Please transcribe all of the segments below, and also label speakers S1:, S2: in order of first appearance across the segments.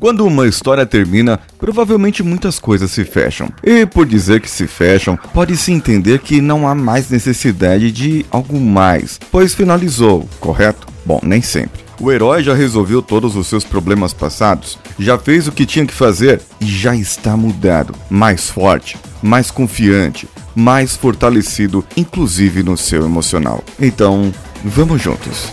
S1: Quando uma história termina, provavelmente muitas coisas se fecham. E por dizer que se fecham, pode-se entender que não há mais necessidade de algo mais, pois finalizou, correto? Bom, nem sempre. O herói já resolveu todos os seus problemas passados, já fez o que tinha que fazer e já está mudado, mais forte, mais confiante, mais fortalecido, inclusive no seu emocional. Então, vamos juntos.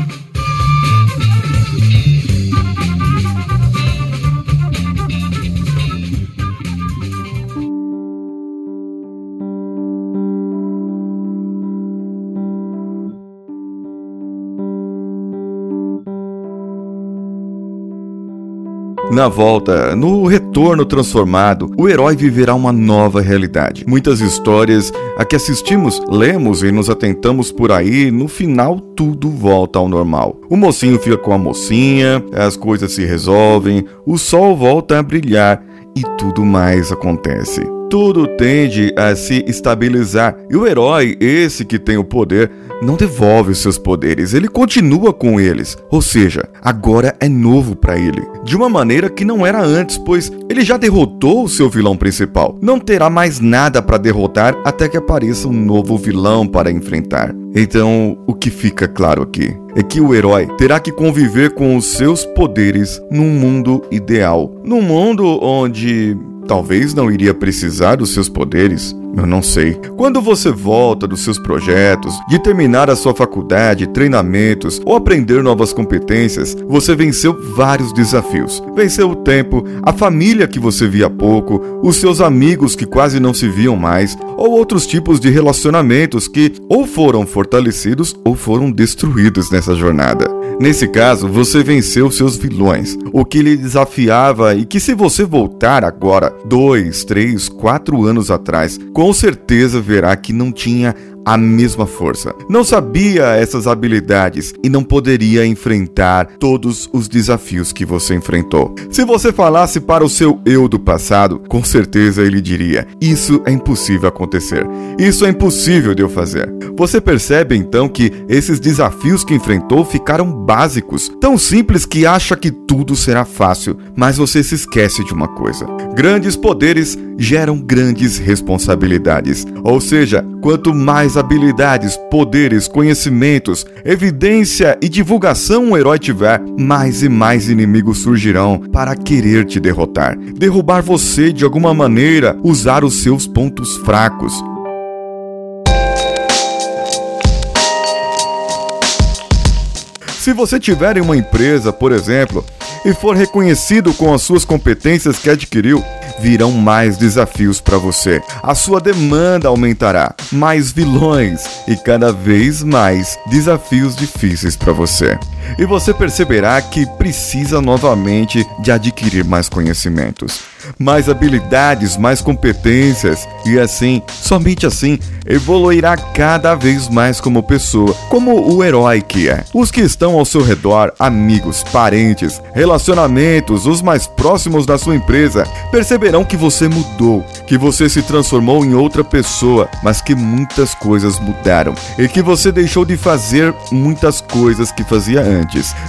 S1: Na volta, no retorno transformado, o herói viverá uma nova realidade. Muitas histórias a que assistimos, lemos e nos atentamos por aí, no final tudo volta ao normal. O mocinho fica com a mocinha, as coisas se resolvem, o sol volta a brilhar e tudo mais acontece. Tudo tende a se estabilizar e o herói, esse que tem o poder, não devolve os seus poderes, ele continua com eles. Ou seja, agora é novo para ele. De uma maneira que não era antes, pois ele já derrotou o seu vilão principal. Não terá mais nada para derrotar até que apareça um novo vilão para enfrentar. Então, o que fica claro aqui é que o herói terá que conviver com os seus poderes num mundo ideal. Num mundo onde talvez não iria precisar dos seus poderes, eu não sei. Quando você volta dos seus projetos, de terminar a sua faculdade, treinamentos ou aprender novas competências, você venceu vários desafios. Venceu o tempo, a família que você via pouco, os seus amigos que quase não se viam mais, ou outros tipos de relacionamentos que ou foram fortalecidos ou foram destruídos nessa jornada. Nesse caso, você venceu seus vilões, o que lhe desafiava e que se você voltar agora, dois, três, quatro anos atrás, com certeza verá que não tinha a mesma força. Não sabia essas habilidades e não poderia enfrentar todos os desafios que você enfrentou. Se você falasse para o seu eu do passado, com certeza ele diria: Isso é impossível acontecer. Isso é impossível de eu fazer. Você percebe então que esses desafios que enfrentou ficaram básicos, tão simples que acha que tudo será fácil, mas você se esquece de uma coisa: grandes poderes geram grandes responsabilidades. Ou seja, quanto mais habilidades, poderes, conhecimentos, evidência e divulgação um herói tiver, mais e mais inimigos surgirão para querer te derrotar, derrubar você de alguma maneira, usar os seus pontos fracos. Se você tiver em uma empresa, por exemplo, e for reconhecido com as suas competências que adquiriu, virão mais desafios para você. A sua demanda aumentará, mais vilões e cada vez mais desafios difíceis para você. E você perceberá que precisa novamente de adquirir mais conhecimentos mais habilidades, mais competências e assim, somente assim, evoluirá cada vez mais como pessoa, como o herói que é. Os que estão ao seu redor, amigos, parentes, relacionamentos, os mais próximos da sua empresa, perceberão que você mudou, que você se transformou em outra pessoa, mas que muitas coisas mudaram e que você deixou de fazer muitas coisas que fazia antes.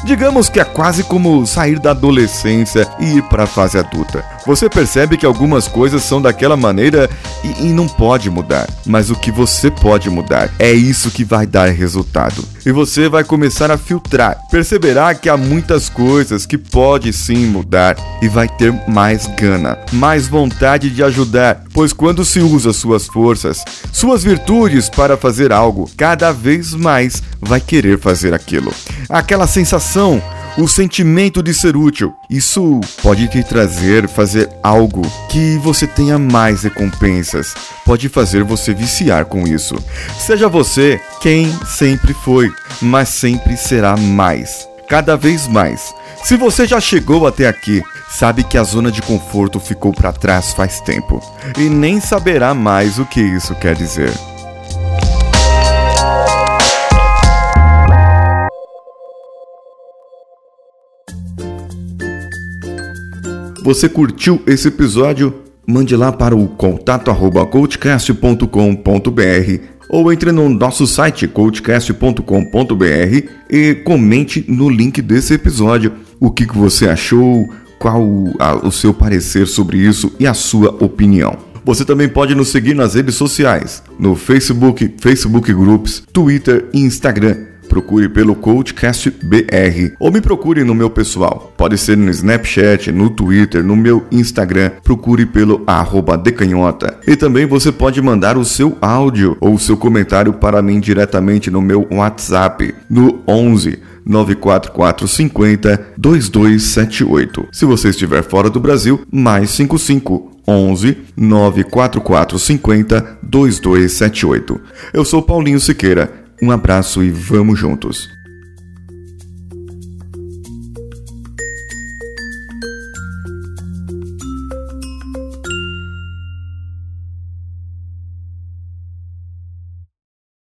S1: Digamos que é quase como sair da adolescência e ir para a fase adulta. Você percebe que algumas coisas são daquela maneira e, e, não pode mudar. Mas o que você pode mudar é isso que vai dar resultado. E você vai começar a filtrar. Perceberá que há muitas coisas que pode sim mudar e vai ter mais gana, mais vontade de ajudar, pois quando se usa suas forças, suas virtudes para fazer algo, cada vez mais vai querer fazer aquilo. Aquela sensação o sentimento de ser útil. Isso pode te trazer fazer algo que você tenha mais recompensas. Pode fazer você viciar com isso. Seja você quem sempre foi, mas sempre será mais. Cada vez mais. Se você já chegou até aqui, sabe que a zona de conforto ficou para trás faz tempo e nem saberá mais o que isso quer dizer. Você curtiu esse episódio? Mande lá para o contato@coachcast.com.br ou entre no nosso site coachcast.com.br e comente no link desse episódio o que, que você achou, qual o seu parecer sobre isso e a sua opinião. Você também pode nos seguir nas redes sociais, no Facebook, Facebook Groups, Twitter e Instagram procure pelo Coachcast BR ou me procure no meu pessoal. Pode ser no Snapchat, no Twitter, no meu Instagram, procure pelo arroba decanhota. E também você pode mandar o seu áudio ou o seu comentário para mim diretamente no meu WhatsApp no 11 94450 2278. Se você estiver fora do Brasil, mais 55 11 94450 2278. Eu sou Paulinho Siqueira um abraço e vamos juntos!